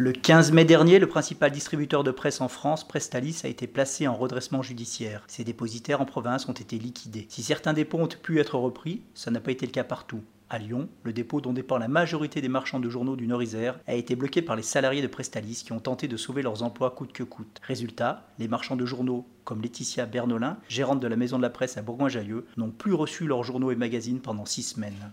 Le 15 mai dernier, le principal distributeur de presse en France, Prestalis, a été placé en redressement judiciaire. Ses dépositaires en province ont été liquidés. Si certains dépôts ont pu être repris, ça n'a pas été le cas partout. À Lyon, le dépôt dont dépend la majorité des marchands de journaux du Nord-Isère a été bloqué par les salariés de Prestalis qui ont tenté de sauver leurs emplois coûte que coûte. Résultat, les marchands de journaux comme Laetitia Bernolin, gérante de la maison de la presse à Bourgoin-Jallieu, n'ont plus reçu leurs journaux et magazines pendant six semaines.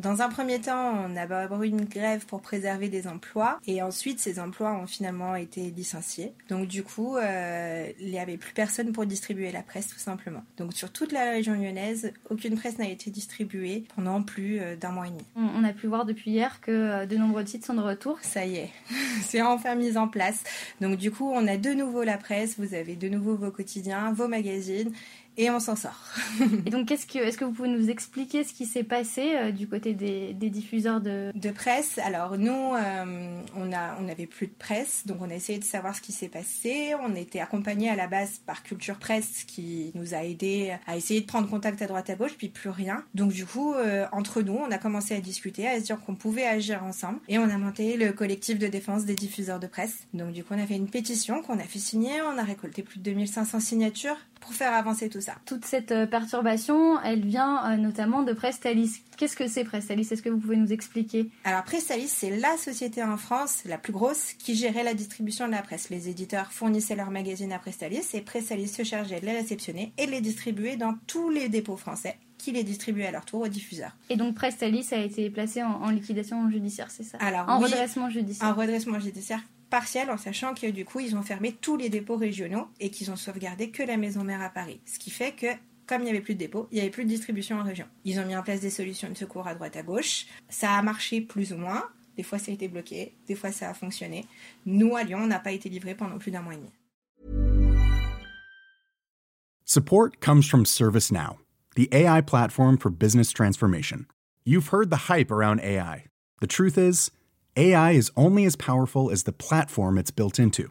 Dans un premier temps, on a d'abord eu une grève pour préserver des emplois et ensuite ces emplois ont finalement été licenciés. Donc du coup, euh, il n'y avait plus personne pour distribuer la presse tout simplement. Donc sur toute la région lyonnaise, aucune presse n'a été distribuée pendant plus euh, d'un mois et demi. On a pu voir depuis hier que euh, de nombreux titres sont de retour. Ça y est, c'est enfin mis en place. Donc du coup, on a de nouveau la presse, vous avez de nouveau vos quotidiens, vos magazines et on s'en sort. Et donc, qu'est-ce que, est-ce que vous pouvez nous expliquer ce qui s'est passé euh, du côté des, diffuseurs de... de presse. Alors nous, euh, on a, on n'avait plus de presse, donc on a essayé de savoir ce qui s'est passé. On était accompagné à la base par Culture Presse qui nous a aidé à essayer de prendre contact à droite à gauche, puis plus rien. Donc du coup, euh, entre nous, on a commencé à discuter, à se dire qu'on pouvait agir ensemble, et on a monté le collectif de défense des diffuseurs de presse. Donc du coup, on a fait une pétition qu'on a fait signer, on a récolté plus de 2500 signatures pour faire avancer tout ça. Toute cette euh, perturbation, elle vient notamment de Prestalis. Qu'est-ce que c'est Prestalis Est-ce que vous pouvez nous expliquer Alors Prestalis, c'est la société en France la plus grosse qui gérait la distribution de la presse. Les éditeurs fournissaient leurs magazines à Prestalis et Prestalis se chargeait de les réceptionner et de les distribuer dans tous les dépôts français qui les distribuaient à leur tour aux diffuseurs. Et donc Prestalis a été placé en, en liquidation judiciaire, c'est ça Alors, En oui, redressement judiciaire. Un redressement judiciaire partiel en sachant que du coup ils ont fermé tous les dépôts régionaux et qu'ils ont sauvegardé que la maison mère à Paris. Ce qui fait que comme il n'y avait plus de dépôts, il n'y avait plus de distribution en région. Ils ont mis en place des solutions de secours à droite à gauche. Ça a marché plus ou moins. Des fois ça a été bloqué, des fois ça a fonctionné. Nous à Lyon, on n'a pas été livrés pendant plus d'un mois et demi. Support comes from ServiceNow, the AI platform for business transformation. You've heard the hype around AI. The truth is, AI is only as powerful as the platform it's built into.